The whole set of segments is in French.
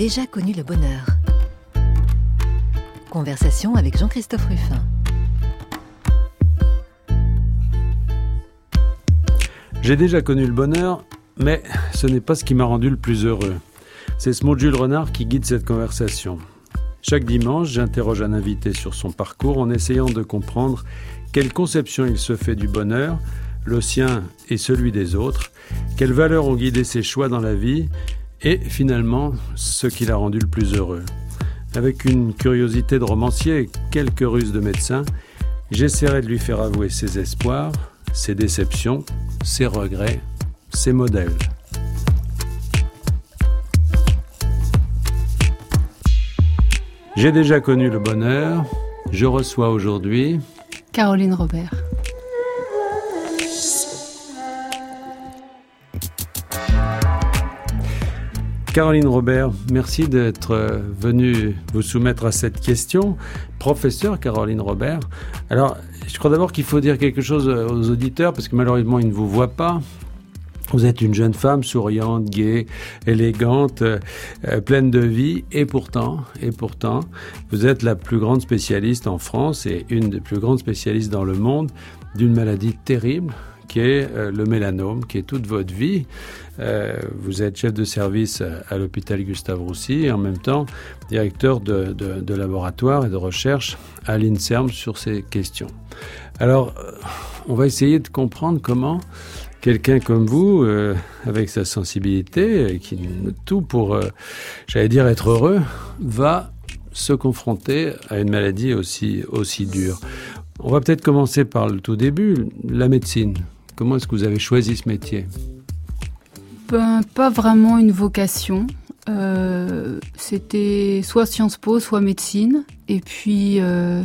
Déjà connu le bonheur. Conversation avec Jean-Christophe Ruffin. J'ai déjà connu le bonheur, mais ce n'est pas ce qui m'a rendu le plus heureux. C'est ce mot Jules Renard qui guide cette conversation. Chaque dimanche, j'interroge un invité sur son parcours en essayant de comprendre quelle conception il se fait du bonheur, le sien et celui des autres, quelles valeurs ont guidé ses choix dans la vie et finalement ce qui l'a rendu le plus heureux. Avec une curiosité de romancier et quelques ruses de médecin, j'essaierai de lui faire avouer ses espoirs, ses déceptions, ses regrets, ses modèles. J'ai déjà connu le bonheur, je reçois aujourd'hui Caroline Robert. Caroline Robert, merci d'être euh, venue vous soumettre à cette question. Professeur Caroline Robert. Alors, je crois d'abord qu'il faut dire quelque chose euh, aux auditeurs, parce que malheureusement, ils ne vous voient pas. Vous êtes une jeune femme souriante, gaie, élégante, euh, pleine de vie, et pourtant, et pourtant, vous êtes la plus grande spécialiste en France et une des plus grandes spécialistes dans le monde d'une maladie terrible qui est le mélanome, qui est toute votre vie. Euh, vous êtes chef de service à, l'hôpital Gustave Roussy et en même temps directeur de, laboratoire et de recherche à l'INSERM sur ces questions. Alors, euh, on va essayer de comprendre comment quelqu'un comme vous, euh, avec sa sensibilité, qui tout pour, j'allais dire, être heureux, va se confronter à une maladie aussi dure. On va peut-être commencer par le tout début, la médecine. Comment est-ce que vous avez choisi ce métier ben, pas vraiment une vocation. Euh, c'était soit Sciences Po, soit médecine. Et puis euh,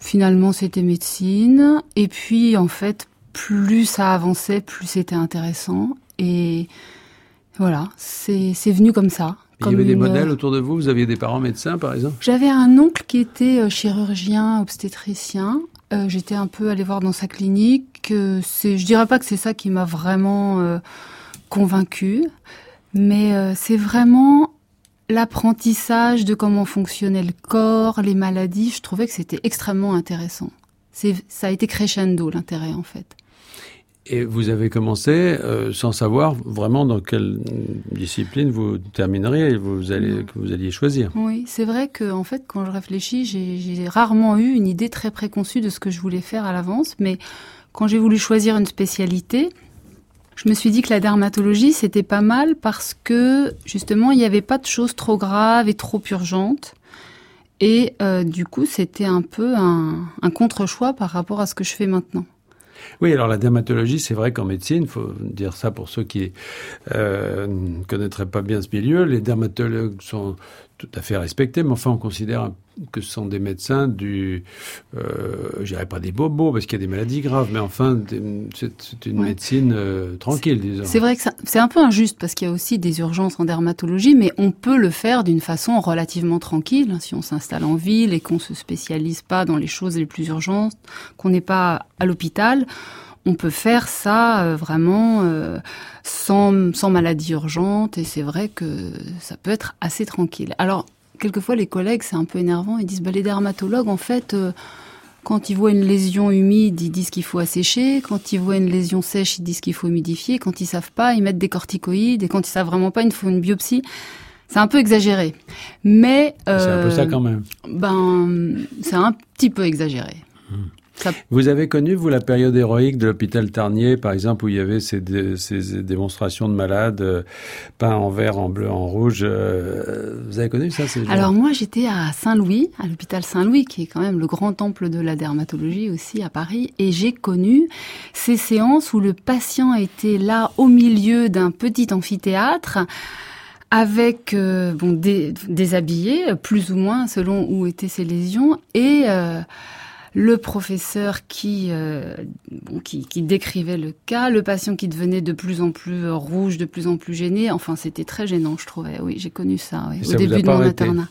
finalement c'était médecine. Et puis en fait, plus ça avançait, plus c'était intéressant. Et voilà, c'est venu comme ça. il y avait des modèles autour de vous? Vous aviez des parents médecins, par exemple? J'avais un oncle qui était euh, chirurgien, obstétricien. J'étais un peu allée voir dans sa clinique. je dirais pas que c'est ça qui m'a vraiment convaincue, mais euh, c'est vraiment l'apprentissage de comment fonctionnait le corps, les maladies. Je trouvais que c'était extrêmement intéressant. Ça a été crescendo l'intérêt en fait. Et vous avez commencé euh, sans savoir vraiment dans quelle discipline vous termineriez, vous allez, que vous alliez choisir. Oui, c'est vrai que en fait, quand je réfléchis, j'ai, j'ai rarement eu une idée très préconçue de ce que je voulais faire à l'avance, mais quand j'ai voulu choisir une spécialité, je me suis dit que la dermatologie, c'était pas mal parce que justement, il n'y avait pas de choses trop graves et trop urgentes. Et euh, du coup, c'était un peu un, un contre-choix par rapport à ce que je fais maintenant. Oui, alors la dermatologie, c'est vrai qu'en médecine, faut dire ça pour ceux qui euh, ne connaîtraient pas bien ce milieu, les dermatologues sont tout à fait respectés, mais enfin on considère que ce sont des médecins du, euh, je dirais pas des bobos parce qu'il y a des maladies graves, mais enfin c'est une médecine euh, tranquille, disons. C'est vrai que c'est un peu injuste parce qu'il y a aussi des urgences en dermatologie, mais on peut le faire d'une façon relativement tranquille hein, si on s'installe en ville et qu'on se spécialise pas dans les choses les plus urgentes, qu'on n'est pas à l'hôpital on peut faire ça euh, vraiment euh, sans, sans maladie urgente et c'est vrai que ça peut être assez tranquille. Alors, quelquefois, les collègues, c'est un peu énervant, ils disent, bah, les dermatologues, en fait, euh, quand ils voient une lésion humide, ils disent qu'il faut assécher. Quand ils voient une lésion sèche, ils disent qu'il faut humidifier. Quand ils savent pas, ils mettent des corticoïdes. Et quand ils savent vraiment pas, il faut une biopsie. C'est un peu exagéré. Mais... c'est un peu ça quand même. Ben, c'est un petit peu exagéré. Mmh. Vous avez connu, vous, la période héroïque de l'hôpital Tarnier, par exemple, où il y avait ces, ces démonstrations de malades euh, peints en vert, en bleu, en rouge. Euh, vous avez connu ça Alors moi, j'étais à Saint-Louis, à l'hôpital Saint-Louis, qui est quand même le grand temple de la dermatologie aussi à Paris, et j'ai connu ces séances où le patient était là au milieu d'un petit amphithéâtre avec euh, bon déshabillé plus ou moins selon où étaient ses lésions et le professeur qui, euh, qui, qui, décrivait le cas, le patient qui devenait de plus en plus rouge, de plus en plus gêné. Enfin, c'était très gênant, je trouvais. Oui, j'ai connu ça au début de mon internat.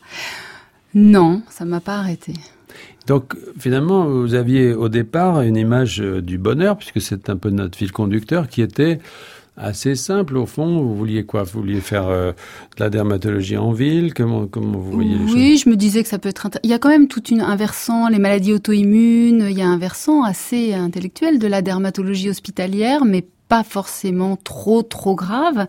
Non, ça m'a pas arrêté. Donc finalement, vous aviez au départ une image euh, du bonheur, puisque c'est un peu notre fil conducteur, qui était assez simple au fond. Vous vouliez quoi? Vous vouliez faire euh, de la dermatologie en ville? Comment comment vous voyez les oui, choses? Oui, je me disais que ça peut être. Il y a quand même tout une, un versant, les maladies auto-immunes. Il y a un versant assez intellectuel de la dermatologie hospitalière, mais pas forcément trop trop grave.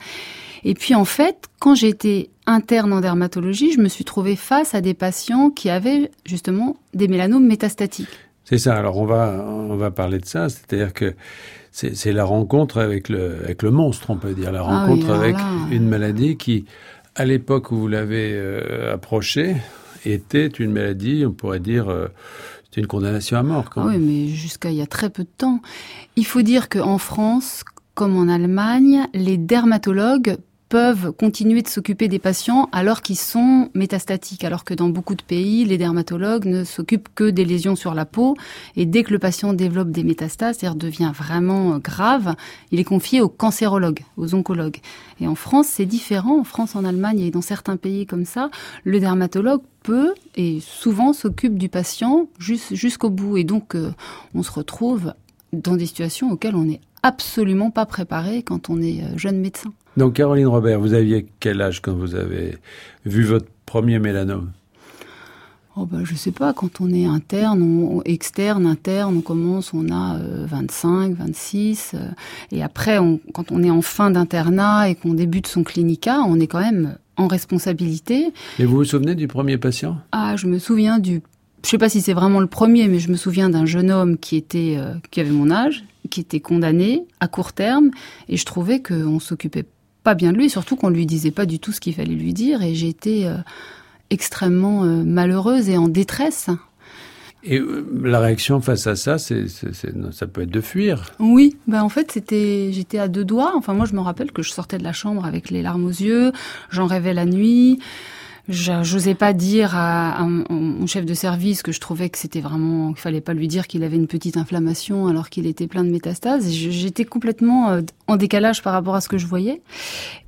Et puis en fait, quand j'ai été interne en dermatologie, je me suis trouvée face à des patients qui avaient justement des mélanomes métastatiques. C'est ça. Alors on va on va parler de ça, c'est-à-dire que c'est la rencontre avec le avec le monstre, on peut dire, la Ah rencontre oui, avec là, une maladie qui, à l'époque où vous l'avez euh, approchée, était une maladie, on pourrait dire, euh, c'était une condamnation à mort. Quand Ah oui, mais jusqu'à il y a très peu de temps. Il faut dire qu'en France, comme en Allemagne, les dermatologues peuvent continuer de s'occuper des patients alors qu'ils sont métastatiques, alors que dans beaucoup de pays, les dermatologues ne s'occupent que des lésions sur la peau, et dès que le patient développe des métastases, c'est-à-dire devient vraiment grave, il est confié aux cancérologues, aux oncologues. Et en France, c'est différent. En France, en Allemagne et dans certains pays comme ça, le dermatologue peut et souvent s'occupe du patient jus- jusqu'au bout. Et donc, euh, on se retrouve dans des situations auxquelles on n'est absolument pas préparé quand on est euh, jeune médecin. Donc Caroline Robert, vous aviez quel âge quand vous avez vu votre premier mélanome? Oh ben, je sais pas, quand on est interne, on, externe, interne, on commence, on a euh, 25, 26. euh, et après, on, quand on est en fin d'internat et qu'on débute son clinica, on est quand même en responsabilité. Et vous vous souvenez du premier patient? Ah, je me souviens du. Je sais pas si c'est vraiment le premier, mais je me souviens d'un jeune homme qui était, euh, qui avait mon âge, qui était condamné à court terme, et je trouvais qu'on s'occupait pas bien de lui, surtout qu'on lui disait pas du tout ce qu'il fallait lui dire, et été euh, extrêmement euh, malheureuse et en détresse. Et euh, la réaction face à ça, c'est, c'est- c'est- ça peut être de fuir. Oui, ben en fait c'était, j'étais à deux doigts. Enfin moi je me rappelle que je sortais de la chambre avec les larmes aux yeux, j'en rêvais la nuit. J'osais pas dire à, mon- chef de service que je trouvais que c'était vraiment, qu'il fallait pas lui dire qu'il avait une petite inflammation alors qu'il était plein de métastases. J'étais complètement euh, en décalage par rapport à ce que je voyais.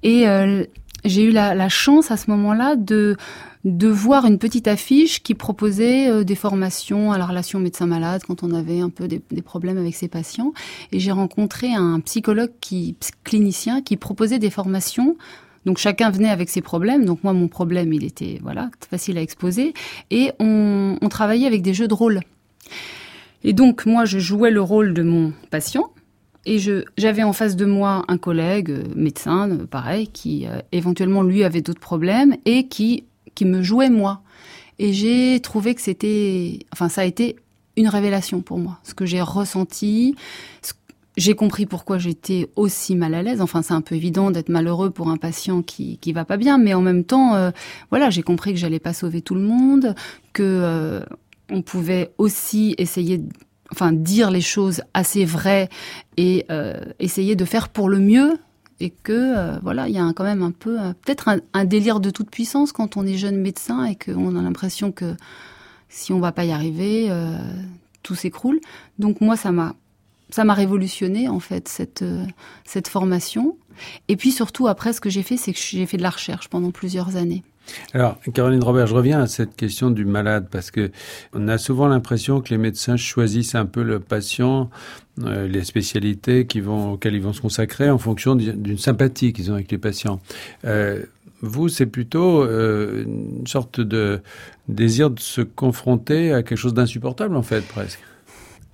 Et euh, j'ai eu la, chance à ce moment-là de de voir une petite affiche qui proposait euh, des formations à la relation médecin-malade quand on avait un peu des, des problèmes avec ses patients. Et j'ai rencontré un psychologue qui, clinicien qui proposait des formations. Donc chacun venait avec ses problèmes. Donc moi, mon problème, il était voilà facile à exposer. Et on, travaillait avec des jeux de rôle. Et donc moi, je jouais le rôle de mon patient. Et j'avais en face de moi un collègue euh, médecin, euh, pareil, qui euh, éventuellement lui avait d'autres problèmes et qui qui me jouait moi. Et j'ai trouvé que c'était, enfin ça a été une révélation pour moi, ce que j'ai ressenti. ce- J'ai compris pourquoi j'étais aussi mal à l'aise. Enfin, c'est un peu évident d'être malheureux pour un patient qui qui va pas bien, mais en même temps, euh, voilà, j'ai compris que j'allais pas sauver tout le monde, que euh, on pouvait aussi essayer, enfin, dire les choses assez vraies et euh, essayer de faire pour le mieux. Et que euh, voilà, il y a quand même un peu, euh, peut-être un, un délire de toute puissance quand on est jeune médecin et qu'on a l'impression que si on va pas y arriver, euh, tout s'écroule. Donc moi, ça m'a ça m'a révolutionné en fait cette euh, cette formation. Et puis surtout après, ce que j'ai fait, c'est que j'ai fait de la recherche pendant plusieurs années. Alors, Caroline Robert, je reviens à cette question du malade parce que on a souvent l'impression que les médecins choisissent un peu le patient, euh, les spécialités qui vont, auxquelles ils vont se consacrer en fonction d'une sympathie qu'ils ont avec les patients. Euh, vous, c'est plutôt une sorte de désir de se confronter à quelque chose d'insupportable, en fait, presque.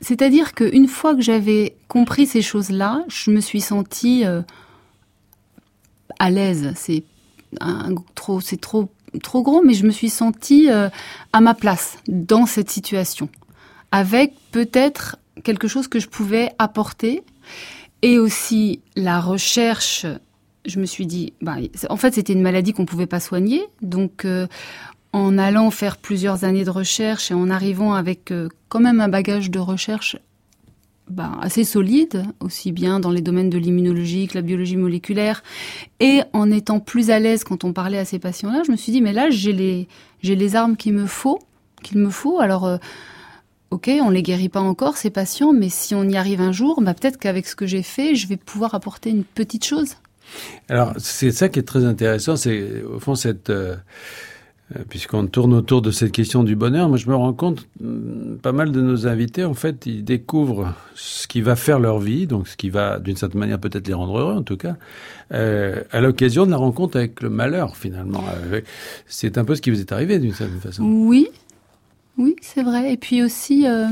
C'est-à-dire qu'une fois que j'avais compris ces choses-là, je me suis sentie euh, à l'aise. C'est trop, trop, trop gros, mais je me suis sentie euh, à ma place dans cette situation, avec peut-être quelque chose que je pouvais apporter, et aussi la recherche. Je me suis dit, bah, en fait, c'était une maladie qu'on pouvait pas soigner, donc. euh, en allant faire plusieurs années de recherche et en arrivant avec euh, quand même un bagage de recherche ben, assez solide, aussi bien dans les domaines de l'immunologie que la biologie moléculaire, et en étant plus à l'aise quand on parlait à ces patients-là, je me suis dit mais là j'ai les armes qu'il me faut, qu'il me faut. Alors euh, ok, on les guérit pas encore ces patients, mais si on y arrive un jour, bah, peut-être qu'avec ce que j'ai fait, je vais pouvoir apporter une petite chose. Alors, c'est ça qui est très intéressant, c'est au fond cette, euh, puisqu'on tourne autour de cette question du bonheur, moi je me rends compte, mm, pas mal de nos invités, en fait, ils découvrent ce qui va faire leur vie, donc ce qui va, d'une certaine manière, peut-être les rendre heureux, en tout cas, euh, à l'occasion de la rencontre avec le malheur, finalement. C'est un peu ce qui vous est arrivé, d'une certaine façon. Oui, oui, c'est vrai. Et puis aussi, euh,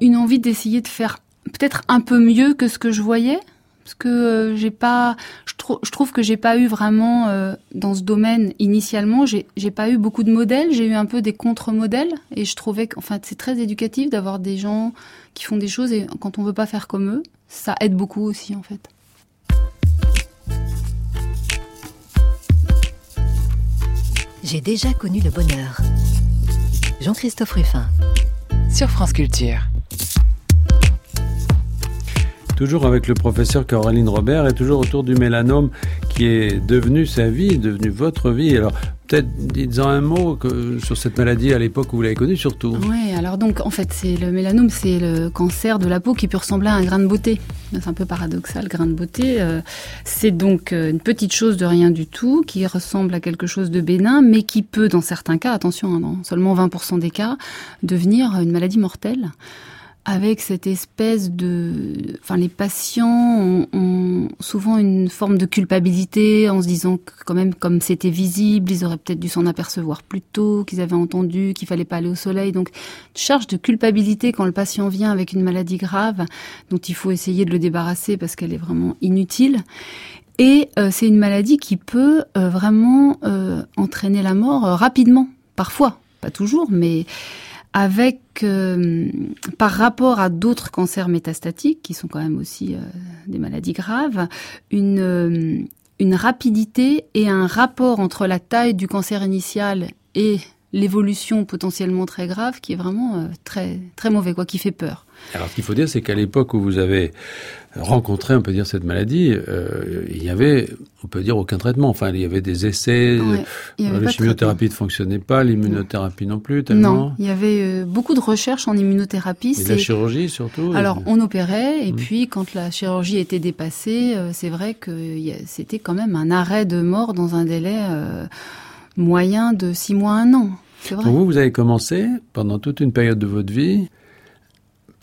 une envie d'essayer de faire peut-être un peu mieux que ce que je voyais parce que euh, j'ai pas, je, je, trouve que j'ai pas eu vraiment euh, dans ce domaine initialement, j'ai pas eu beaucoup de modèles, j'ai eu un peu des contre-modèles et je trouvais qu'enfin c'est très éducatif d'avoir des gens qui font des choses et quand on veut pas faire comme eux, ça aide beaucoup aussi en fait. J'ai déjà connu le bonheur. Jean-Christophe Ruffin. Sur France Culture. Toujours avec le professeur Caroline Robert et toujours autour du mélanome qui est devenu sa vie, devenu votre vie. Alors peut-être dites-en un mot sur cette maladie à l'époque où vous l'avez connue surtout. Oui, alors donc en fait c'est le mélanome, c'est le cancer de la peau qui peut ressembler à un grain de beauté. C'est un peu paradoxal, grain de beauté. Euh, c'est donc euh, une petite chose de rien du tout qui ressemble à quelque chose de bénin, mais qui peut dans certains cas, attention, hein, seulement 20% des cas, devenir une maladie mortelle avec cette espèce de... Enfin, les patients ont, souvent une forme de culpabilité en se disant que quand même, comme c'était visible, ils auraient peut-être dû s'en apercevoir plus tôt, qu'ils avaient entendu qu'il fallait pas aller au soleil. Donc, charge de culpabilité quand le patient vient avec une maladie grave dont il faut essayer de le débarrasser parce qu'elle est vraiment inutile. Et euh, c'est une maladie qui peut euh, vraiment euh, entraîner la mort rapidement, parfois, pas toujours, mais avec, euh, par rapport à d'autres cancers métastatiques, qui sont quand même aussi euh, des maladies graves, une, euh, une rapidité et un rapport entre la taille du cancer initial et l'évolution potentiellement très grave qui est vraiment très, très mauvais, quoi, qui fait peur. Alors, ce qu'il faut dire, c'est qu'à l'époque où vous avez rencontré, on peut dire, cette maladie, euh, il y avait, on peut dire, aucun traitement. Enfin, il y avait des essais, la chimiothérapie ne fonctionnait pas, l'immunothérapie non plus, tellement. Non, il y avait euh, beaucoup de recherches en immunothérapie. Et la chirurgie, surtout Alors, on opérait, et mmh. puis, quand la chirurgie était dépassée, euh, c'est vrai que c'était quand même un arrêt de mort dans un délai moyen de six mois, un an. Vrai. Pour vous, vous avez commencé, pendant toute une période de votre vie,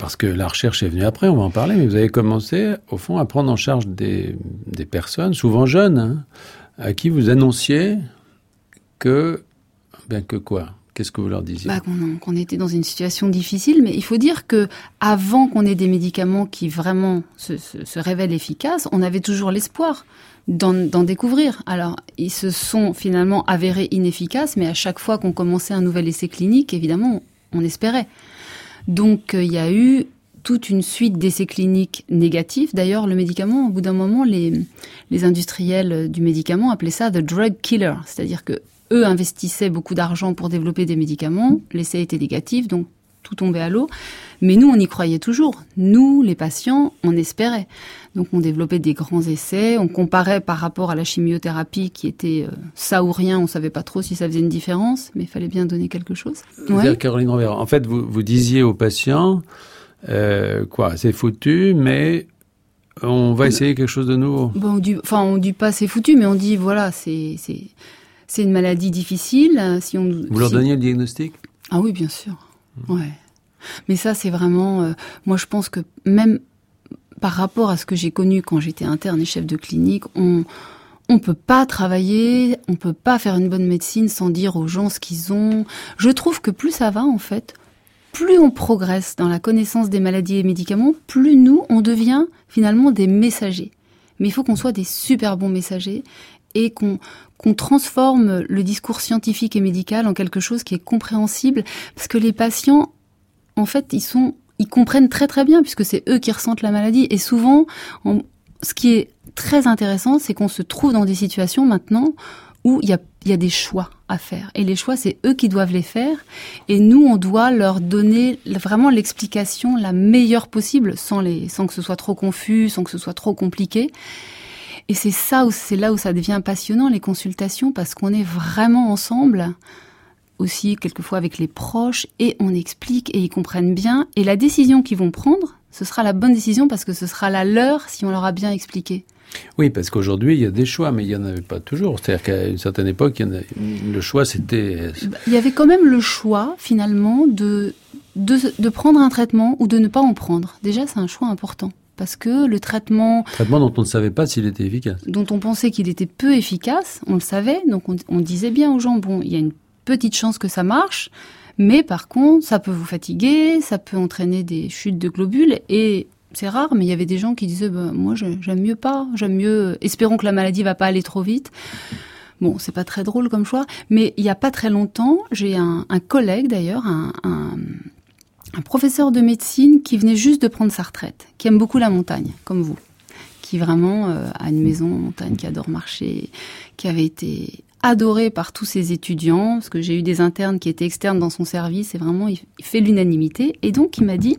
parce que la recherche est venue après, on va en parler, mais vous avez commencé, au fond, à prendre en charge des, personnes, souvent jeunes, hein, à qui vous annonciez que, ben que quoi? Qu'est-ce que vous leur disiez? Bah, Qu'on était dans une situation difficile, mais il faut dire que avant qu'on ait des médicaments qui vraiment se révèlent efficaces, on avait toujours l'espoir d'en découvrir. Alors, ils se sont finalement avérés inefficaces, mais à chaque fois qu'on commençait un nouvel essai clinique, évidemment, on espérait. Donc euh, il y a eu toute une suite d'essais cliniques négatifs. D'ailleurs, le médicament, au bout d'un moment, les, industriels du médicament appelaient ça the drug killer, c'est-à-dire que eux investissaient beaucoup d'argent pour développer des médicaments, l'essai était négatif, donc tout tombait à l'eau. Mais nous, on y croyait toujours. Nous, les patients, on espérait. Donc on développait des grands essais, on comparait par rapport à la chimiothérapie qui était euh, ça ou rien, on savait pas trop si ça faisait une différence, mais il fallait bien donner quelque chose. Ouais. Caroline Robert, en fait, vous, vous disiez aux patients, euh, quoi, c'est foutu, mais on va essayer quelque chose de nouveau. Bon, on dit, enfin, on dit pas c'est foutu, mais on dit voilà, c'est c'est une maladie difficile. Si on, vous leur donniez le diagnostic? Ah oui, bien sûr. Ouais. Mais ça, c'est vraiment. Euh, moi, je pense que même par rapport à ce que j'ai connu quand j'étais interne et chef de clinique, on on peut pas travailler, on peut pas faire une bonne médecine sans dire aux gens ce qu'ils ont. Je trouve que plus ça va en fait, plus on progresse dans la connaissance des maladies et médicaments, plus nous on devient finalement des messagers. Mais il faut qu'on soit des super bons messagers et qu'on qu'on transforme le discours scientifique et médical en quelque chose qui est compréhensible parce que les patients en fait, ils sont ils comprennent très très bien puisque c'est eux qui ressentent la maladie. Et souvent, ce qui est très intéressant, c'est qu'on se trouve dans des situations maintenant où il y a, y a des choix à faire. Et les choix, c'est eux qui doivent les faire. Et nous, on doit leur donner vraiment l'explication la meilleure possible, sans, les, sans que ce soit trop confus, sans que ce soit trop compliqué. Et c'est ça, c'est là où ça devient passionnant, les consultations, parce qu'on est vraiment ensemble aussi quelquefois avec les proches et on explique et ils comprennent bien et la décision qu'ils vont prendre Ce sera la bonne décision parce que ce sera la leur si on leur a bien expliqué. Oui, parce qu'aujourd'hui, il y a des choix, mais il n'y en avait pas toujours. C'est-à-dire qu'à une certaine époque, il y en a, le choix, c'était... Il y avait quand même le choix, finalement, de, de, de prendre un traitement ou de ne pas en prendre. Déjà, c'est un choix important parce que le traitement... Traitement dont on ne savait pas s'il était efficace. Dont on pensait qu'il était peu efficace, on le savait, donc on, on, disait bien aux gens, bon, il y a une petite chance que ça marche, mais par contre, ça peut vous fatiguer, ça peut entraîner des chutes de globules, et c'est rare, mais il y avait des gens qui disaient, bah, moi j'aime mieux pas, j'aime mieux, espérons que la maladie va pas aller trop vite. Bon, c'est pas très drôle comme choix, mais il y a pas très longtemps, j'ai un, un, collègue d'ailleurs, un, un, un professeur de médecine qui venait juste de prendre sa retraite, qui aime beaucoup la montagne, comme vous, qui vraiment euh, a une maison en montagne, qui adore marcher, qui avait été adoré par tous ses étudiants, parce que j'ai eu des internes qui étaient externes dans son service, et vraiment, il, fait l'unanimité. Et donc, il m'a dit,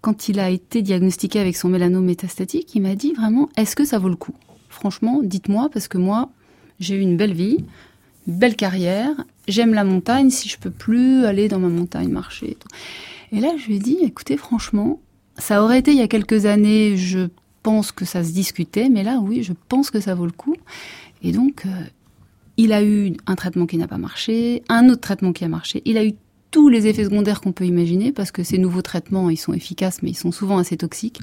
quand il a été diagnostiqué avec son mélanome métastatique, il m'a dit vraiment, est-ce que ça vaut le coup? Franchement, dites-moi, parce que moi, j'ai eu une belle vie, belle carrière, j'aime la montagne, si je peux plus aller dans ma montagne marcher. Et là, je lui ai dit, écoutez, franchement, ça aurait été il y a quelques années, je pense que ça se discutait, mais là, oui, je pense que ça vaut le coup. Et donc, euh, il a eu un traitement qui n'a pas marché, un autre traitement qui a marché, il a eu tous les effets secondaires qu'on peut imaginer, parce que ces nouveaux traitements, ils sont efficaces, mais ils sont souvent assez toxiques.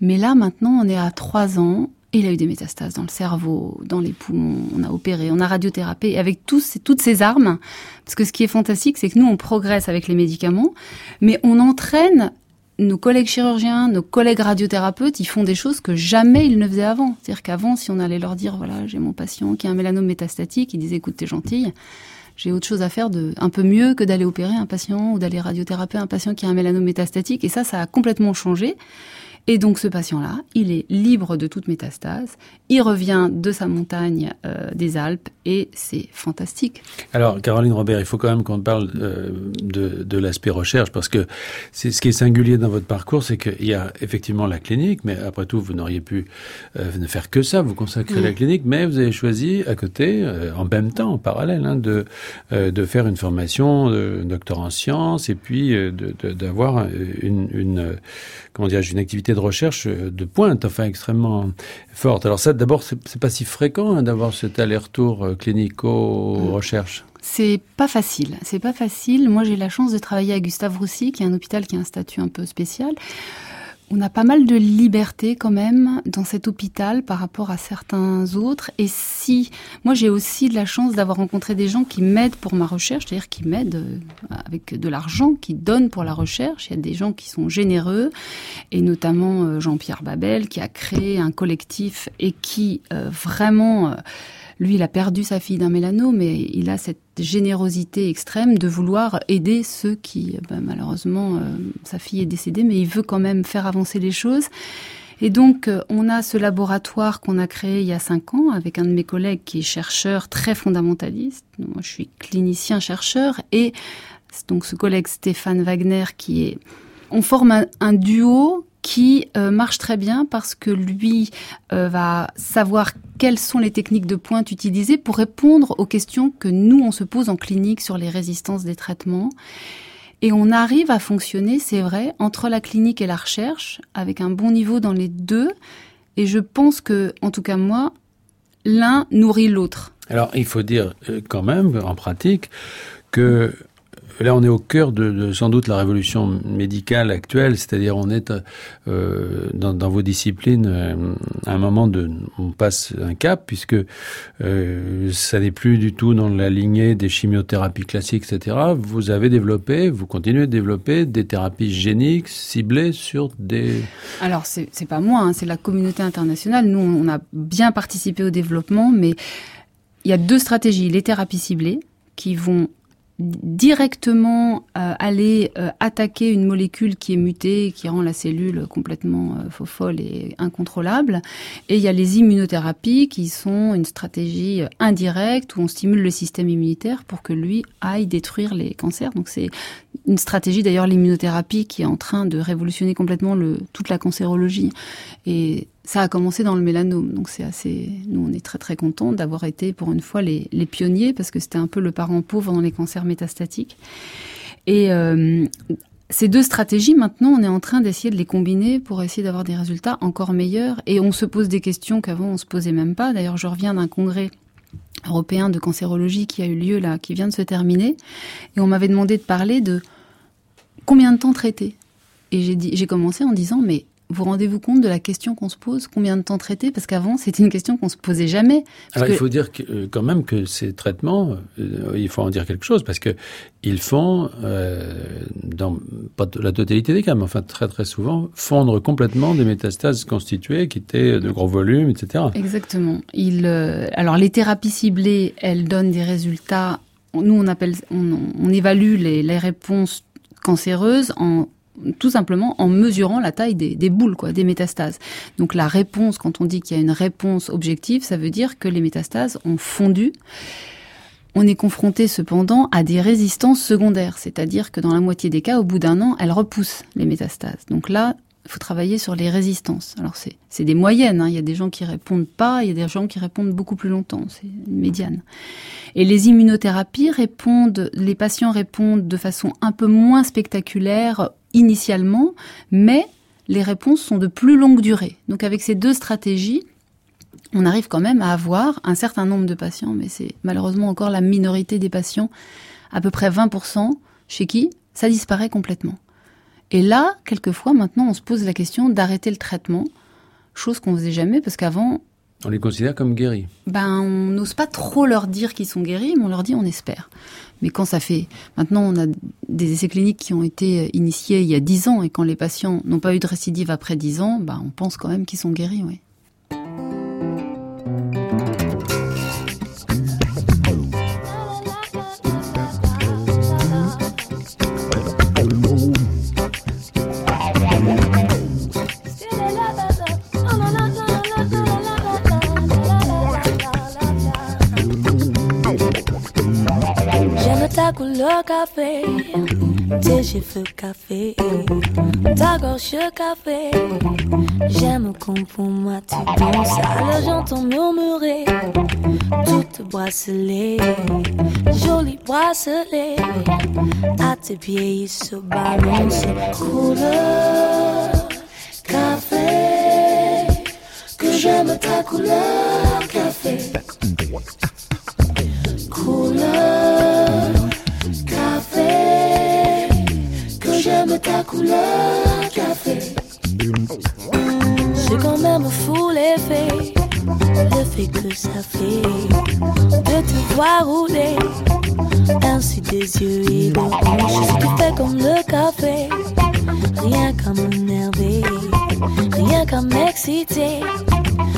Mais là, maintenant, on est à trois ans, et il a eu des métastases dans le cerveau, dans les poumons, on a opéré, on a radiothérapé, avec toutes ces armes, parce que ce qui est fantastique, c'est que nous, on progresse avec les médicaments, mais on entraîne nos collègues chirurgiens, nos collègues radiothérapeutes, ils font des choses que jamais ils ne faisaient avant. C'est-à-dire qu'avant, si on allait leur dire, voilà, j'ai mon patient qui a un mélanome métastatique, ils disaient, écoute, t'es gentille, j'ai autre chose à faire de un peu mieux que d'aller opérer un patient ou d'aller radiothéraper un patient qui a un mélanome métastatique. Et ça, ça a complètement changé. Et donc ce patient-là, il est libre de toute métastase, il revient de sa montagne euh, des Alpes et c'est fantastique. Alors Caroline Robert, il faut quand même qu'on parle euh, de, de l'aspect recherche parce que c'est ce qui est singulier dans votre parcours, c'est qu'il y a effectivement la clinique, mais après tout vous n'auriez pu euh, ne faire que ça, vous consacrer la clinique, mais vous avez choisi à côté, en même temps, en parallèle, hein, de, de faire une formation de docteur en sciences et puis d'avoir une, une comment dire, une activité de recherche de pointe, enfin extrêmement forte. Alors ça, d'abord, c'est pas si fréquent hein, d'avoir cet aller-retour euh, clinico-recherche. C'est pas facile. C'est pas facile. Moi, j'ai la chance de travailler à Gustave Roussy, qui est un hôpital qui a un statut un peu spécial on a pas mal de liberté quand même dans cet hôpital par rapport à certains autres. Et si, moi j'ai aussi de la chance d'avoir rencontré des gens qui m'aident pour ma recherche, c'est-à-dire qui m'aident euh, avec de l'argent, qui donnent pour la recherche. Il y a des gens qui sont généreux, et notamment euh, Jean-Pierre Babel qui a créé un collectif et qui euh, vraiment lui, il a perdu sa fille d'un mélanome, mais il a cette générosité extrême de vouloir aider ceux qui, ben, malheureusement, euh, sa fille est décédée, mais il veut quand même faire avancer les choses. Et donc, euh, on a ce laboratoire qu'on a créé il y a cinq ans avec un de mes collègues qui est chercheur très fondamentaliste. Moi, je suis clinicien chercheur et donc ce collègue Stéphane Wagner qui est on forme un duo qui euh, marche très bien parce que lui euh, va savoir quelles sont les techniques de pointe utilisées pour répondre aux questions que nous, on se pose en clinique sur les résistances des traitements. Et on arrive à fonctionner, c'est vrai, entre la clinique et la recherche, avec un bon niveau dans les deux. Et je pense que, en tout cas moi, l'un nourrit l'autre. Alors, il faut dire euh, quand même, en pratique, que là, on est au cœur de, de sans doute la révolution médicale actuelle, c'est-à-dire on est euh, dans, dans, vos disciplines euh, à un moment de, on passe un cap puisque euh, ça n'est plus du tout dans la lignée des chimiothérapies classiques, etc. Vous avez développé, vous continuez de développer des thérapies géniques ciblées sur des. Alors c'est pas moi, hein, c'est la communauté internationale. Nous, on a bien participé au développement, mais il y a deux stratégies les thérapies ciblées qui vont directement euh, aller euh, attaquer une molécule qui est mutée, qui rend la cellule complètement euh, folle et incontrôlable. Et il y a les immunothérapies qui sont une stratégie euh, indirecte où on stimule le système immunitaire pour que lui aille détruire les cancers. Donc c'est une stratégie d'ailleurs l'immunothérapie qui est en train de révolutionner complètement le, toute la cancérologie. Et ça a commencé dans le mélanome, donc c'est assez. Nous, on est très très contents d'avoir été pour une fois les, pionniers parce que c'était un peu le parent pauvre dans les cancers métastatiques. Et euh, ces deux stratégies, maintenant, on est en train d'essayer de les combiner pour essayer d'avoir des résultats encore meilleurs. Et on se pose des questions qu'avant on se posait même pas. D'ailleurs, je reviens d'un congrès européen de cancérologie qui a eu lieu là, qui vient de se terminer, et on m'avait demandé de parler de combien de temps traiter. Et j'ai commencé en disant, mais vous rendez-vous compte de la question qu'on se pose Combien de temps traiter? Parce qu'avant, c'était une question qu'on se posait jamais. Alors, il faut dire que, euh, quand même que ces traitements, euh, il faut en dire quelque chose, parce que ils font, euh, dans pas la totalité des cas, mais enfin très très souvent, fondre complètement des métastases constituées qui étaient de gros volumes, etc. Exactement. Il, alors, les thérapies ciblées, elles donnent des résultats. Nous, on appelle, on, on évalue les, les réponses cancéreuses en tout simplement en mesurant la taille des, boules, quoi, des métastases. Donc la réponse, quand on dit qu'il y a une réponse objective, ça veut dire que les métastases ont fondu. On est confronté cependant à des résistances secondaires, c'est-à-dire que dans la moitié des cas, au bout d'un an, elles repoussent les métastases. Donc là, il faut travailler sur les résistances. Alors c'est des moyennes, hein. il y a des gens qui répondent pas, il y a des gens qui répondent beaucoup plus longtemps, c'est une médiane. Et les immunothérapies répondent, les patients répondent de façon un peu moins spectaculaire initialement, mais les réponses sont de plus longue durée. Donc avec ces deux stratégies, on arrive quand même à avoir un certain nombre de patients, mais c'est malheureusement encore la minorité des patients, à peu près 20%, chez qui ça disparaît complètement. Et là, quelquefois, maintenant, on se pose la question d'arrêter le traitement, chose qu'on faisait jamais, parce qu'avant, on les considère comme guéris. Ben, on n'ose pas trop leur dire qu'ils sont guéris, mais on leur dit on espère. Mais quand ça fait, maintenant on a des essais cliniques qui ont été initiés il y a 10 ans et quand les patients n'ont pas eu de récidive après 10 ans, ben, on pense quand même qu'ils sont guéris, oui. Couleur café, tes cheveux café, ta gorge café. J'aime quand pour moi tu danses, alors j'entends murmurer toutes bracelets, joli bracelet. À tes pieds il se balance couleur café, que j'aime ta couleur café. Couleur café. J'ai quand même fou l'effet, l'effet que ça fait de te voir rouler. Ainsi des yeux et de hanches, tu fais comme le café. Rien qu'à m'énerver, rien qu'à m'exciter.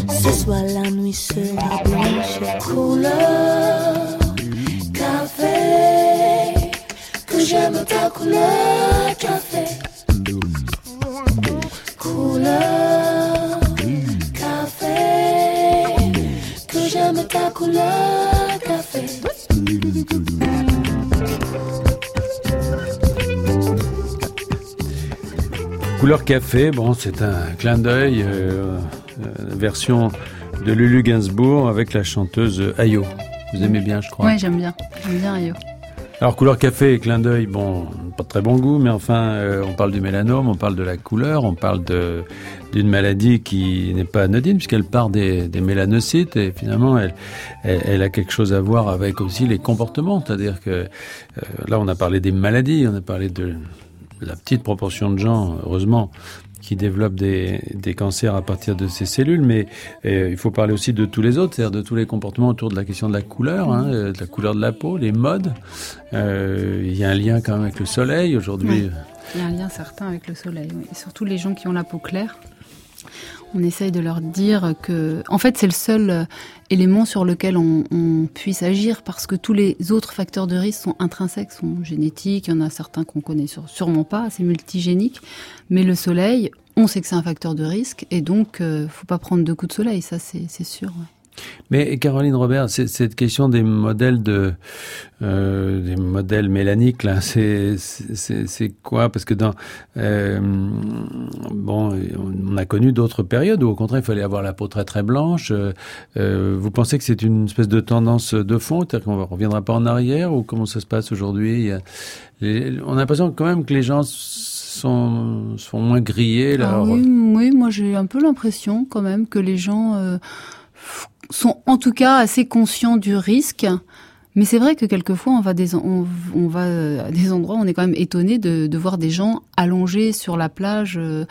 Ce soir la nuit sera blanche, couleur j'aime ta couleur café. Couleur café, bon, c'est un clin d'œil, euh, euh, version de Lulu Gainsbourg avec la chanteuse Ayo. Vous aimez bien, je crois. Oui, j'aime bien. J'aime bien Ayo. Alors couleur café, clin d'œil, bon, pas de très bon goût, mais enfin, euh, on parle du mélanome, on parle de la couleur, on parle de d'une maladie qui n'est pas anodine puisqu'elle part des, des, mélanocytes et finalement elle, elle, a quelque chose à voir avec aussi les comportements, c'est-à-dire que euh, là on a parlé des maladies, on a parlé de la petite proportion de gens, heureusement, qui développent des, cancers à partir de ces cellules, mais euh, il faut parler aussi de tous les autres, c'est-à-dire de tous les comportements autour de la question de la couleur, hein, euh, de la couleur de la peau, les modes. Euh, il y a un lien quand même avec le soleil aujourd'hui. Il y a un lien certain avec le soleil, surtout les gens qui ont la peau claire on essaye de leur dire que, en fait, c'est le seul euh, élément sur lequel on, puisse agir parce que tous les autres facteurs de risque sont intrinsèques, sont génétiques. Il y en a certains qu'on connaît sûrement pas, c'est multigénique. Mais le soleil, on sait que c'est un facteur de risque et donc, euh, faut pas prendre deux coups de soleil, ça c'est sûr. Mais Caroline Robert, cette question des modèles de euh, des modèles mélaniques là, c'est quoi? Parce que dans euh, bon, on a connu d'autres périodes où au contraire il fallait avoir la peau très très blanche. Euh, vous pensez que c'est une espèce de tendance de fond, c'est-à-dire qu'on reviendra pas en arrière ou comment ça se passe aujourd'hui? On a l'impression quand même que les gens sont, sont moins grillés là. Ah oui, moi j'ai un peu l'impression quand même que les gens sont en tout cas assez conscients du risque. Mais c'est vrai que quelquefois on va, des, on, va à des endroits où on est quand même étonné de, de voir des gens allongés sur la plage euh,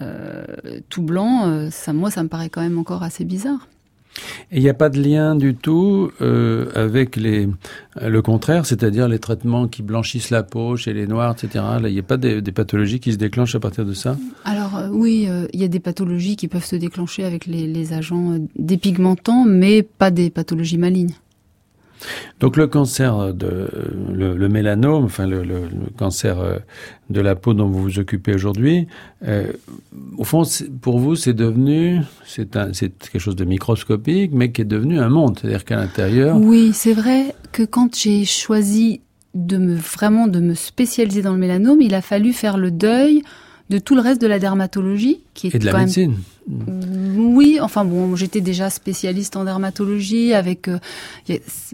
euh tout blanc. Euh, ça, moi, ça me paraît quand même encore assez bizarre. Il n'y a pas de lien du tout euh, avec les, le contraire, c'est-à-dire les traitements qui blanchissent la peau chez les noirs, etc. Il n'y a pas des, pathologies qui se déclenchent à partir de ça Alors euh, oui, euh, il y a des pathologies qui peuvent se déclencher avec les, agents dépigmentants, mais pas des pathologies malignes. Donc le cancer de le, mélanome, enfin le, cancer euh, de la peau dont vous vous occupez aujourd'hui, euh, au fond, pour vous, c'est devenu c'est quelque chose de microscopique, mais qui est devenu un monde, c'est-à-dire qu'à l'intérieur. Oui, c'est vrai que quand j'ai choisi de me vraiment de me spécialiser dans le mélanome, il a fallu faire le deuil de tout le reste de la dermatologie, qui est et de la quand médecine. Même... Oui, enfin bon, j'étais déjà spécialiste en dermatologie, avec euh,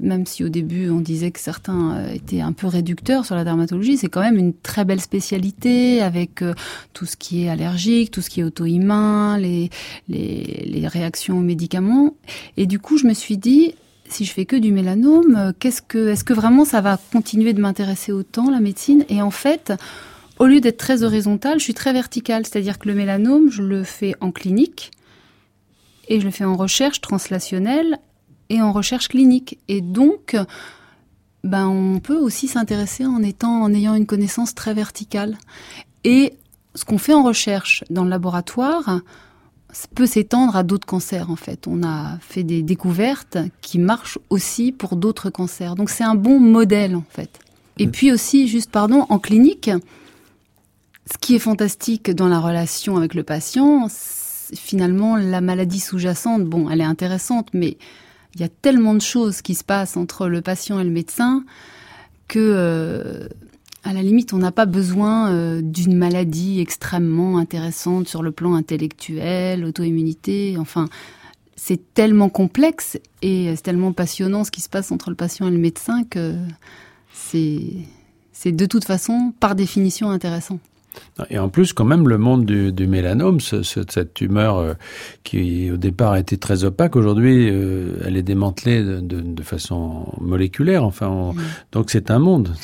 même si au début on disait que certains euh, étaient un peu réducteurs sur la dermatologie, c'est quand même une très belle spécialité avec euh, tout ce qui est allergique, tout ce qui est auto-immun, les, les, les réactions aux médicaments. Et du coup, je me suis dit, si je fais que du mélanome, qu'est-ce que, est-ce que vraiment ça va continuer de m'intéresser autant la médecine? Et en fait, au lieu d'être très horizontale, je suis très verticale. C'est-à-dire que le mélanome, je le fais en clinique et je le fais en recherche translationnelle et en recherche clinique. Et donc, ben, on peut aussi s'intéresser en étant, en ayant une connaissance très verticale. Et ce qu'on fait en recherche dans le laboratoire peut s'étendre à d'autres cancers, en fait. On a fait des découvertes qui marchent aussi pour d'autres cancers. Donc, c'est un bon modèle, en fait. Et puis aussi, juste pardon, en clinique, ce qui est fantastique dans la relation avec le patient, finalement, la maladie sous-jacente, bon, elle est intéressante, mais il y a tellement de choses qui se passent entre le patient et le médecin que, euh, à la limite, on n'a pas besoin euh, d'une maladie extrêmement intéressante sur le plan intellectuel, auto-immunité, enfin, c'est tellement complexe et c'est tellement passionnant ce qui se passe entre le patient et le médecin que c'est, c'est de toute façon, par définition, intéressant. Et en plus, quand même, le monde du, du mélanome, ce, ce, cette tumeur euh, qui au départ était très opaque, aujourd'hui, euh, elle est démantelée de, de, de, façon moléculaire. Enfin, on, donc c'est un monde.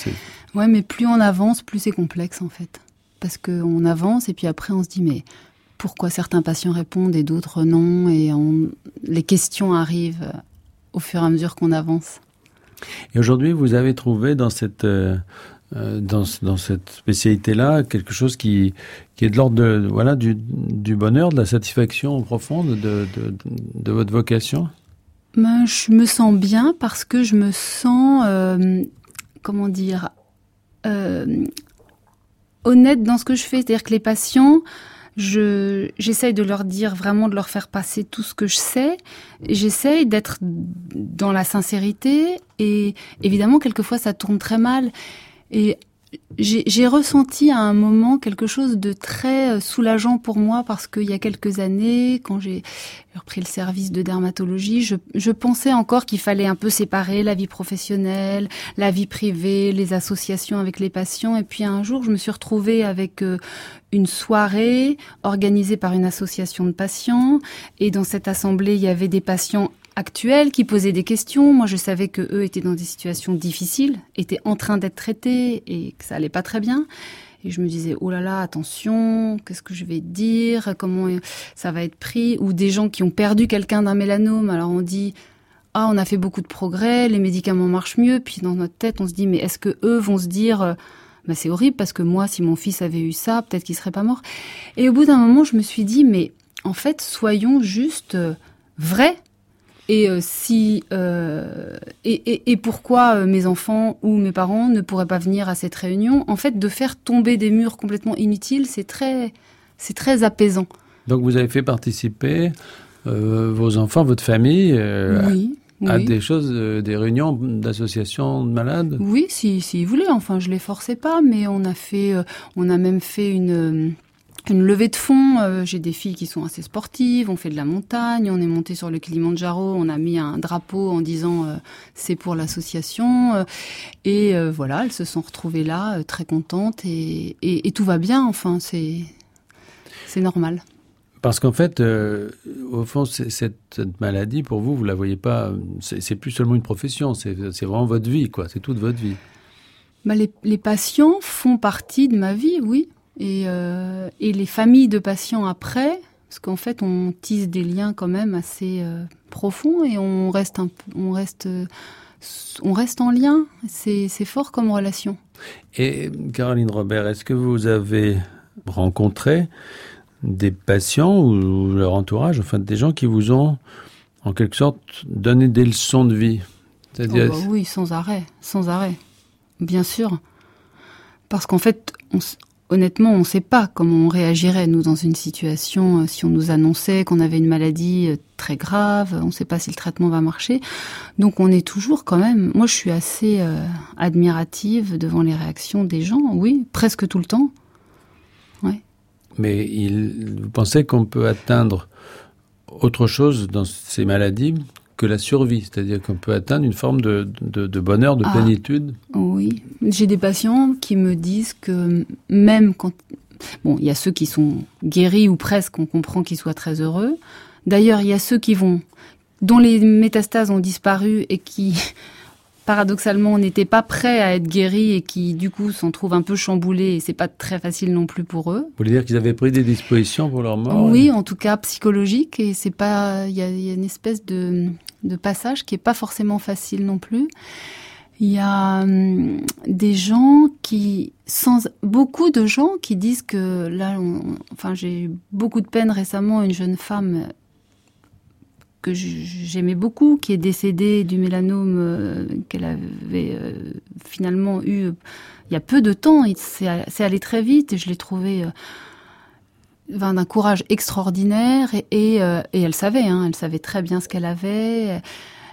Ouais, mais plus on avance, plus c'est complexe en fait, parce qu'on avance et puis après on se dit mais pourquoi certains patients répondent et d'autres non, et on, les questions arrivent au fur et à mesure qu'on avance. Et aujourd'hui, vous avez trouvé dans cette euh, dans, dans cette spécialité-là quelque chose qui, est de l'ordre de, voilà, du, bonheur, de la satisfaction profonde de, de, de votre vocation? Ben, Je me sens bien parce que je me sens, euh, comment dire, euh, honnête dans ce que je fais. C'est-à-dire que les patients, je j'essaye de leur dire vraiment de leur faire passer tout ce que je sais. J'essaye d'être dans la sincérité et évidemment quelquefois ça tourne très mal et j'ai ressenti à un moment quelque chose de très euh, soulageant pour moi parce qu'il y a quelques années, quand j'ai repris le service de dermatologie, je, je pensais encore qu'il fallait un peu séparer la vie professionnelle, la vie privée, les associations avec les patients. Et puis un jour, je me suis retrouvée avec euh, une soirée organisée par une association de patients. Et dans cette assemblée, il y avait des patients actuels qui posaient des questions. Moi, je savais que eux étaient dans des situations difficiles, étaient en train d'être traités et que ça allait pas très bien. Et je me disais, oh là là, attention, qu'est-ce que je vais dire, comment ça va être pris, ou des gens qui ont perdu quelqu'un d'un mélanome. Alors on dit, ah, on a fait beaucoup de progrès, les médicaments marchent mieux. Puis dans notre tête, on se dit, mais est-ce que eux vont se dire, bah, c'est horrible parce que moi, si mon fils avait eu ça, peut-être qu'il serait pas mort. Et au bout d'un moment, je me suis dit, mais en fait, soyons juste euh, vrais et euh, si euh, et, et, et, pourquoi euh, mes enfants ou mes parents ne pourraient pas venir à cette réunion? En fait, de faire tomber des murs complètement inutiles, c'est très c'est très apaisant. Donc vous avez fait participer vos enfants, votre famille oui à des choses, euh, des réunions d'associations de malades? Oui, si, si voulaient. Enfin, je les forçais pas, mais on a fait, on a même fait une une levée de fonds. J'ai des filles qui sont assez sportives, on fait de la montagne, on est monté sur le Kilimanjaro, on a mis un drapeau en disant c'est pour l'association. et voilà, elles se sont retrouvées là, très contentes et, et, et, tout va bien. Enfin, c'est c'est normal. Parce qu'en fait, euh, au fond, cette, maladie, pour vous, vous la voyez pas. C'est plus seulement une profession, c'est vraiment votre vie, quoi. C'est toute votre vie. Bah, les, les, patients font partie de ma vie, oui. Et, euh, et les familles de patients après, parce qu'en fait, on tisse des liens quand même assez euh, profonds et on reste un, on reste, on reste en lien. C'est fort comme relation. Et Caroline Robert, est-ce que vous avez rencontré des patients ou leur entourage, enfin des gens qui vous ont en quelque sorte donné des leçons de vie? Oh, bah oui, sans arrêt, sans arrêt, bien sûr. Parce qu'en fait, honnêtement, on ne sait pas comment on réagirait, nous, dans une situation, euh, si on nous annonçait qu'on avait une maladie euh, très grave, on ne sait pas si le traitement va marcher. Donc on est toujours quand même, moi je suis assez euh, admirative devant les réactions des gens, oui, presque tout le temps. Mais il, vous pensez qu'on peut atteindre autre chose dans ces maladies? Que la survie, c'est-à-dire qu'on peut atteindre une forme de, de, bonheur, de ah, plénitude. Oui, j'ai des patients qui me disent que même quand... Bon, il y a ceux qui sont guéris ou presque, on comprend qu'ils soient très heureux. D'ailleurs, il y a ceux qui vont, dont les métastases ont disparu et qui paradoxalement, on n'était pas prêt à être guéris et qui, du coup, s'en trouvent un peu chamboulés et c'est pas très facile non plus pour eux. Vous voulez dire qu'ils avaient pris des dispositions pour leur mort Oui, en tout cas psychologique et c'est pas, il y a, une espèce de, de passage qui est pas forcément facile non plus. Il y a hum, des gens qui, sans beaucoup de gens qui disent que là, enfin, j'ai eu beaucoup de peine récemment. Une jeune femme que j'aimais beaucoup, qui est décédée du mélanome euh, qu'elle avait euh, finalement eu euh, il y a peu de temps. C'est allé très vite et je l'ai trouvé d'un courage extraordinaire et, elle savait, hein, elle savait très bien ce qu'elle avait.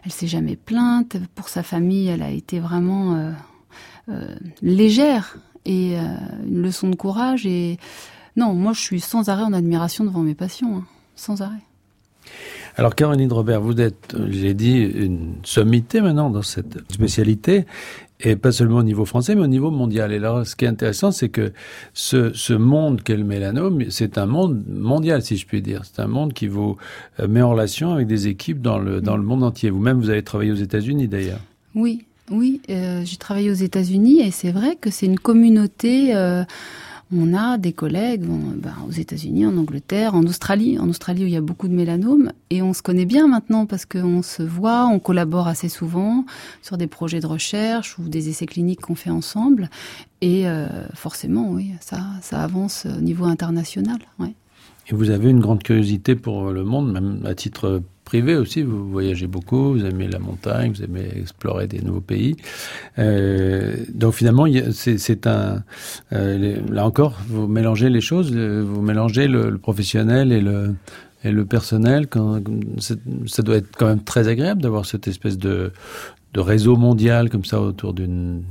Elle s'est jamais plainte. Pour sa famille, elle a été vraiment légère et une leçon de courage. Et non, moi, je suis sans arrêt en admiration devant mes patients, hein, sans arrêt. Alors Caroline Robert, vous êtes, j'ai dit, une sommité maintenant dans cette spécialité, et pas seulement au niveau français, mais au niveau mondial. Et alors, ce qui est intéressant, c'est que ce, ce monde qu'est le mélanome, c'est un monde mondial, si je puis dire. C'est un monde qui vous euh, met en relation avec des équipes dans le, dans le monde entier. Vous-même, vous avez travaillé aux États-Unis, d'ailleurs. Oui, oui, euh, j'ai travaillé aux États-Unis, et c'est vrai que c'est une communauté... Euh, on a des collègues ben, aux États-Unis, en Angleterre, en Australie, en Australie où il y a beaucoup de mélanomes, et on se connaît bien maintenant parce qu'on se voit, on collabore assez souvent sur des projets de recherche ou des essais cliniques qu'on fait ensemble, et euh, forcément, oui, ça, ça avance au niveau international. Et vous avez une grande curiosité pour le monde, même à titre privé aussi. Vous voyagez beaucoup, vous aimez la montagne, vous aimez explorer des nouveaux pays. Euh, donc finalement, c'est un. Euh, là encore, vous mélangez les choses, vous mélangez le, professionnel et le et le personnel. Quand, ça doit être quand même très agréable d'avoir cette espèce de réseau mondial comme ça autour d'une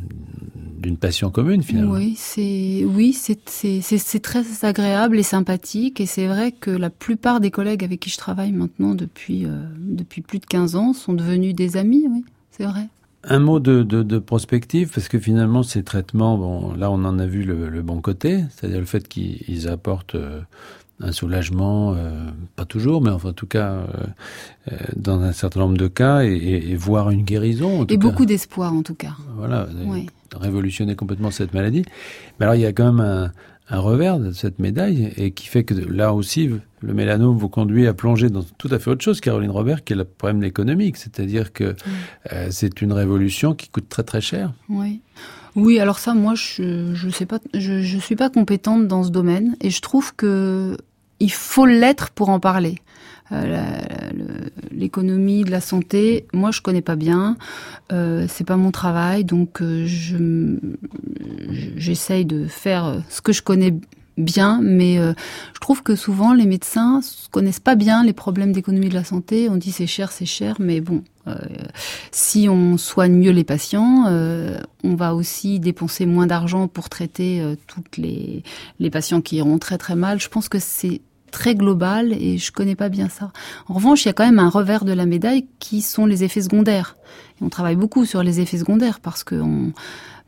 d'une passion commune finalement. Oui, c'est oui, c'est très agréable et sympathique et c'est vrai que la plupart des collègues avec qui je travaille maintenant depuis euh, depuis plus de 15 ans sont devenus des amis, oui, c'est vrai. Un mot de, de, de, prospective, parce que finalement, ces traitements, bon, là, on en a vu le, le bon côté, c'est-à-dire le fait qu'ils apportent euh, un soulagement, euh, pas toujours, mais enfin, en tout cas, euh, euh, dans un certain nombre de cas, et, et, voir une guérison. et beaucoup d'espoir, en tout cas. Voilà, révolutionner complètement cette maladie. Mais alors, il y a quand même un, un, revers de cette médaille, et qui fait que là aussi, le mélanome vous conduit à plonger dans tout à fait autre chose, Caroline Robert, qui est le problème économique. C'est-à-dire que c'est une révolution qui coûte très très cher. Oui. Oui, alors ça, moi, je je sais pas, je, je suis pas compétente dans ce domaine, et je trouve que il faut l'être pour en parler. Euh, l'économie de la santé, moi je connais pas bien, euh, c'est pas mon travail, donc euh, je j'essaye de faire ce que je connais bien, mais euh, je trouve que souvent les médecins connaissent pas bien les problèmes d'économie de la santé. On dit c'est cher, c'est cher, mais bon, euh, si on soigne mieux les patients, euh, on va aussi dépenser moins d'argent pour traiter toutes les, les patients qui iront très très mal. Je pense que c'est très global et je connais pas bien ça. En revanche, il y a quand même un revers de la médaille qui sont les effets secondaires. Et on travaille beaucoup sur les effets secondaires parce que,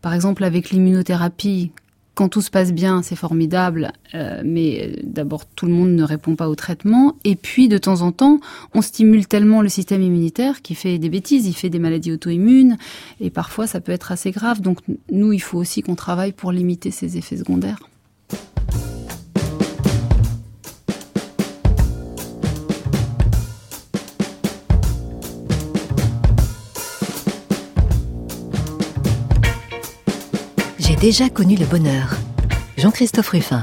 par exemple, avec l'immunothérapie, quand tout se passe bien, c'est formidable, euh, mais euh, d'abord tout le monde ne répond pas au traitement, et puis de temps en temps, on stimule tellement le système immunitaire qui fait des bêtises, il fait des maladies auto-immunes, et parfois ça peut être assez grave. Donc nous, il faut aussi qu'on travaille pour limiter ces effets secondaires. Déjà connu le bonheur. Jean-Christophe Ruffin.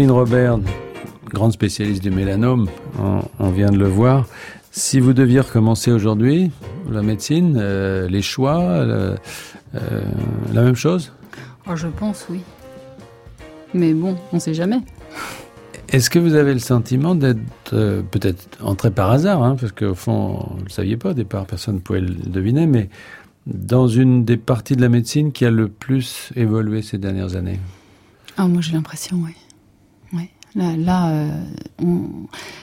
Caroline Robert, grande spécialiste du mélanome, on, vient de le voir. Si vous deviez recommencer aujourd'hui, la médecine, euh, les choix, euh, la même chose? Oh, Je pense, oui. Mais bon, on ne sait jamais. Est-ce que vous avez le sentiment d'être euh, peut-être entré par hasard, hein, parce qu'au fond, vous ne le saviez pas au départ, personne ne pouvait le deviner, mais dans une des parties de la médecine qui a le plus évolué ces dernières années? Ah, moi j'ai l'impression, oui. Là, euh,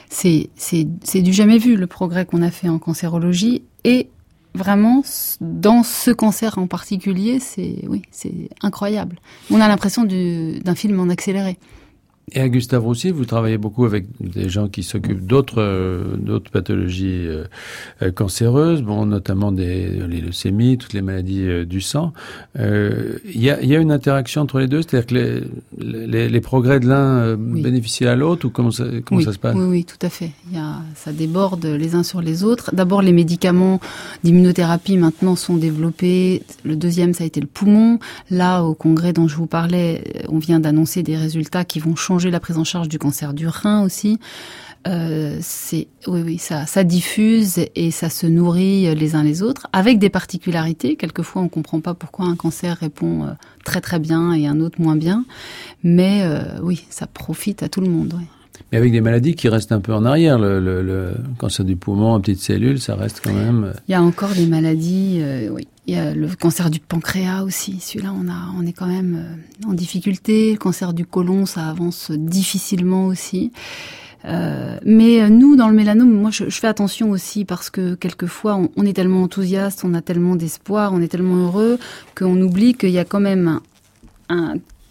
c'est du jamais vu le progrès qu'on a fait en cancérologie et vraiment dans ce cancer en particulier, c'est oui, c'est incroyable. On a l'impression d'un film en accéléré. Et à Gustave Roussy, vous travaillez beaucoup avec des gens qui s'occupent d'autres euh, d'autres pathologies euh, euh, cancéreuses, bon, notamment des les leucémies, toutes les maladies du sang. Il y, a, y, a, une interaction entre les deux, c'est-à-dire que les, les, progrès de l'un bénéficient à l'autre ou comment ça comment ça se passe? Oui, oui, tout à fait. Il y a, ça déborde les uns sur les autres. D'abord, les médicaments d'immunothérapie maintenant sont développés. Le deuxième, ça a été le poumon. Là, au congrès dont je vous parlais, on vient d'annoncer des résultats qui vont changer la prise en charge du cancer du rein aussi. Euh, c'est oui oui ça ça diffuse et ça se nourrit les uns les autres avec des particularités. Quelquefois on comprend pas pourquoi un cancer répond euh, très très bien et un autre moins bien. Mais euh, oui ça profite à tout le monde mais avec des maladies qui restent un peu en arrière le, cancer du poumon en petites cellules ça reste quand même il y a encore des maladies oui il y a le cancer du pancréas aussi. Celui-là, on, on est quand même euh, en difficulté. Le cancer du côlon, ça avance difficilement aussi. Euh, mais euh, nous, dans le mélanome, moi, je, fais attention aussi parce que quelquefois, on, est tellement enthousiaste, on a tellement d'espoir, on est tellement heureux qu'on oublie qu'il y a quand même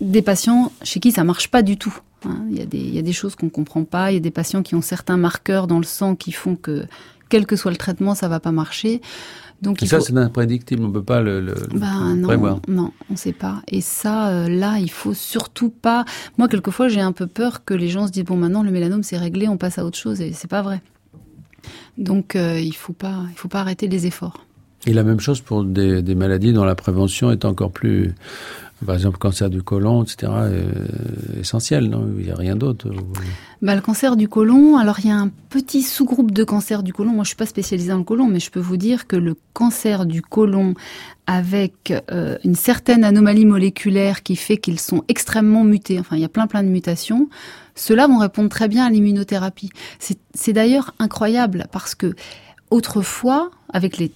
des patients chez qui ça marche pas du tout. Hein. Il, y a des, il y a des choses qu'on comprend pas. Il y a des patients qui ont certains marqueurs dans le sang qui font que, quel que soit le traitement, ça va pas marcher. Donc ça, c'est imprédictible, on peut pas le, le, bah, non, prévoir. Non, on sait pas. Et ça, euh, là, il faut surtout pas. Moi, quelquefois, j'ai un peu peur que les gens se disent bon, maintenant le mélanome c'est réglé, on passe à autre chose, et c'est pas vrai. Donc, euh, il faut pas, il faut pas arrêter les efforts. Et la même chose pour des, des maladies dont la prévention est encore plus par exemple, cancer du côlon, etc., euh, essentiel, non? Il n'y a rien d'autre bah, Le cancer du côlon, alors il y a un petit sous-groupe de cancer du côlon. Moi, je suis pas spécialisée dans le côlon, mais je peux vous dire que le cancer du côlon avec euh, une certaine anomalie moléculaire qui fait qu'ils sont extrêmement mutés, enfin, il y a plein plein de mutations, ceux-là vont répondre très bien à l'immunothérapie. C'est d'ailleurs incroyable parce que autrefois, avec les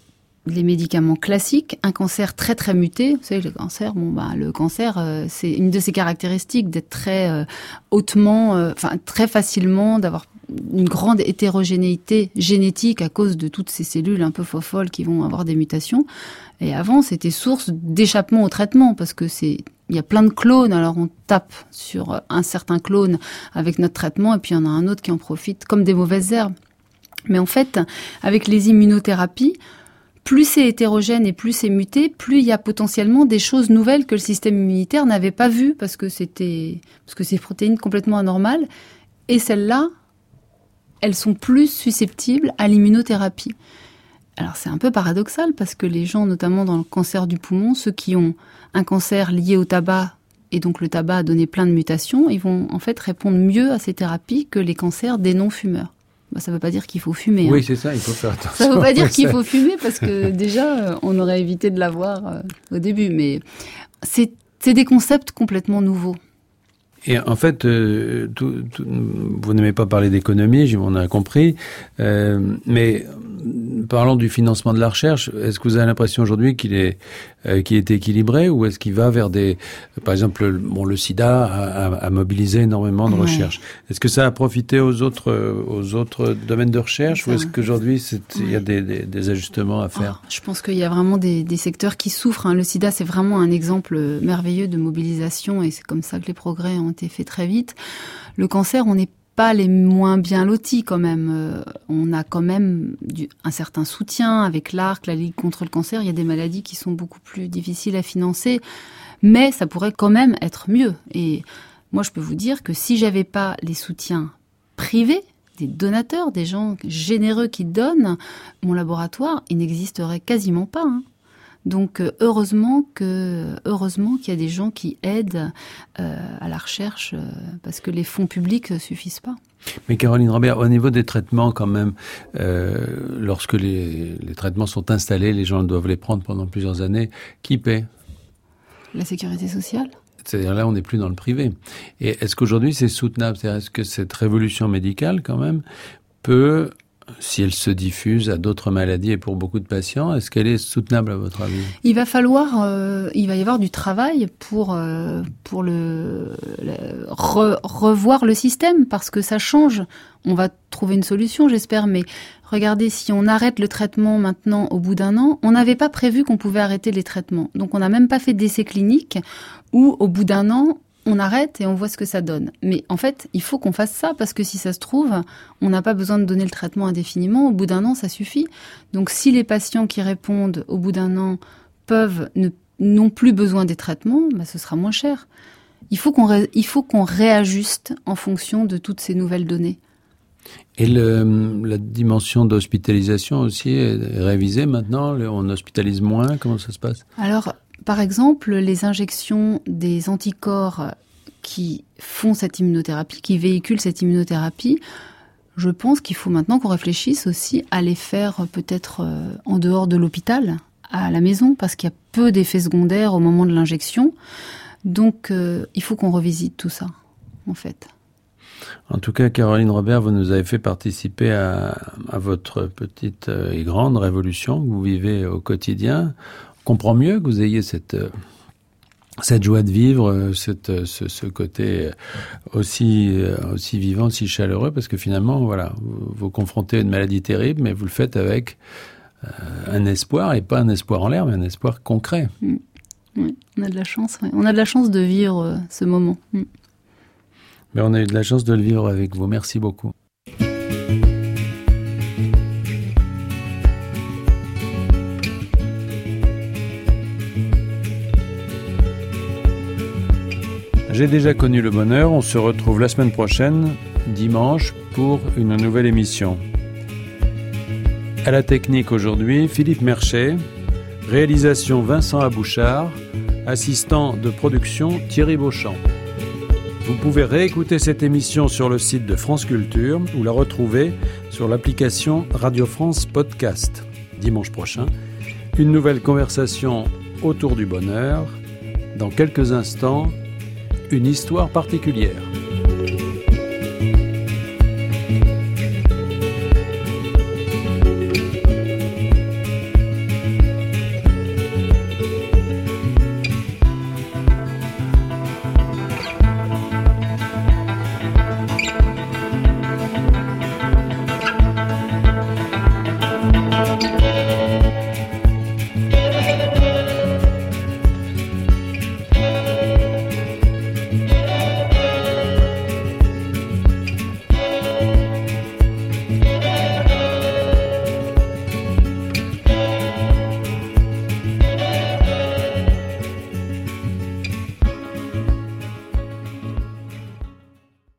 les médicaments classiques, un cancer très très muté. Vous savez, le cancer, bon bah le cancer, euh, c'est une de ses caractéristiques d'être très euh, hautement, euh, enfin très facilement, d'avoir une grande hétérogénéité génétique à cause de toutes ces cellules un peu folles qui vont avoir des mutations. Et avant, c'était source d'échappement au traitement parce que c'est il y a plein de clones, alors on tape sur un certain clone avec notre traitement et puis il y en a un autre qui en profite comme des mauvaises herbes. Mais en fait, avec les immunothérapies, plus c'est hétérogène et plus c'est muté, plus il y a potentiellement des choses nouvelles que le système immunitaire n'avait pas vues parce que c'était parce que protéines complètement anormales et celles-là, elles sont plus susceptibles à l'immunothérapie. Alors c'est un peu paradoxal parce que les gens, notamment dans le cancer du poumon, ceux qui ont un cancer lié au tabac et donc le tabac a donné plein de mutations, ils vont en fait répondre mieux à ces thérapies que les cancers des non-fumeurs. Bah, ça ne veut pas dire qu'il faut fumer. Oui, hein. c'est ça, il faut faire attention. Ça ne veut pas dire qu'il faut fumer parce que déjà, euh, on aurait évité de l'avoir euh, au début. Mais c'est des concepts complètement nouveaux. Et en fait, euh, tout, tout, vous n'aimez pas parler d'économie, on a compris, euh, mais parlons du financement de la recherche. Est-ce que vous avez l'impression aujourd'hui qu'il est, euh, qu'il est équilibré ou est-ce qu'il va vers des, par exemple, le, bon, le SIDA a, a, mobilisé énormément de ouais. recherche. Est-ce que ça a profité aux autres, aux autres domaines de recherche ou est-ce qu'aujourd'hui il ouais. y a des, des, des, ajustements à faire? Je pense qu'il y a vraiment des, des secteurs qui souffrent. Hein. Le SIDA, c'est vraiment un exemple merveilleux de mobilisation et c'est comme ça que les progrès ont été faits très vite. Le cancer, on n'est pas les moins bien lotis quand même. Euh, on a quand même un certain soutien avec l'ARC, la Ligue contre le cancer. Il y a des maladies qui sont beaucoup plus difficiles à financer, mais ça pourrait quand même être mieux. Et moi, je peux vous dire que si j'avais pas les soutiens privés, des donateurs, des gens généreux qui donnent, mon laboratoire, il n'existerait quasiment pas. Hein. Donc heureusement que heureusement qu'il y a des gens qui aident euh, à la recherche euh, parce que les fonds publics ne suffisent pas. Mais Caroline Robert, au niveau des traitements quand même, euh, lorsque les, les, traitements sont installés, les gens doivent les prendre pendant plusieurs années, qui paie? La sécurité sociale? C'est-à-dire là, on n'est plus dans le privé. Et est-ce qu'aujourd'hui c'est soutenable? C'est-à-dire est-ce que cette révolution médicale quand même peut si elle se diffuse à d'autres maladies et pour beaucoup de patients, est-ce qu'elle est soutenable à votre avis? Il va falloir, euh, il va y avoir du travail pour euh, pour le, le re, revoir le système parce que ça change. On va trouver une solution, j'espère, mais regardez, si on arrête le traitement maintenant au bout d'un an, on n'avait pas prévu qu'on pouvait arrêter les traitements. Donc on n'a même pas fait d'essais cliniques où au bout d'un an, on arrête et on voit ce que ça donne. Mais en fait, il faut qu'on fasse ça parce que si ça se trouve, on n'a pas besoin de donner le traitement indéfiniment. Au bout d'un an, ça suffit. Donc si les patients qui répondent au bout d'un an peuvent ne n'ont plus besoin des traitements, bah, ce sera moins cher. Il faut qu'on ré, il faut qu'on réajuste en fonction de toutes ces nouvelles données. Et le, la dimension d'hospitalisation aussi est révisée maintenant? On hospitalise moins? Comment ça se passe? Alors, par exemple, les injections des anticorps qui font cette immunothérapie, qui véhiculent cette immunothérapie, je pense qu'il faut maintenant qu'on réfléchisse aussi à les faire peut-être en dehors de l'hôpital, à la maison, parce qu'il y a peu d'effets secondaires au moment de l'injection. Donc, euh, il faut qu'on revisite tout ça, en fait. En tout cas, Caroline Robert, vous nous avez fait participer à, à votre petite et grande révolution que vous vivez au quotidien comprend mieux que vous ayez cette cette joie de vivre, cette, ce, ce, côté aussi aussi vivant, si chaleureux, parce que finalement, voilà, vous vous confrontez à une maladie terrible, mais vous le faites avec euh, un espoir et pas un espoir en l'air, mais un espoir concret. Mmh. Oui, on a de la chance. On a de la chance de vivre euh, ce moment. Mmh. Mais on a eu de la chance de le vivre avec vous. Merci beaucoup. J'ai déjà connu le bonheur. On se retrouve la semaine prochaine, dimanche, pour une nouvelle émission. À la technique aujourd'hui, Philippe Merchet. Réalisation Vincent Abouchard. Assistant de production Thierry Beauchamp. Vous pouvez réécouter cette émission sur le site de France Culture ou la retrouver sur l'application Radio France Podcast. Dimanche prochain, une nouvelle conversation autour du bonheur. Dans quelques instants, une histoire particulière.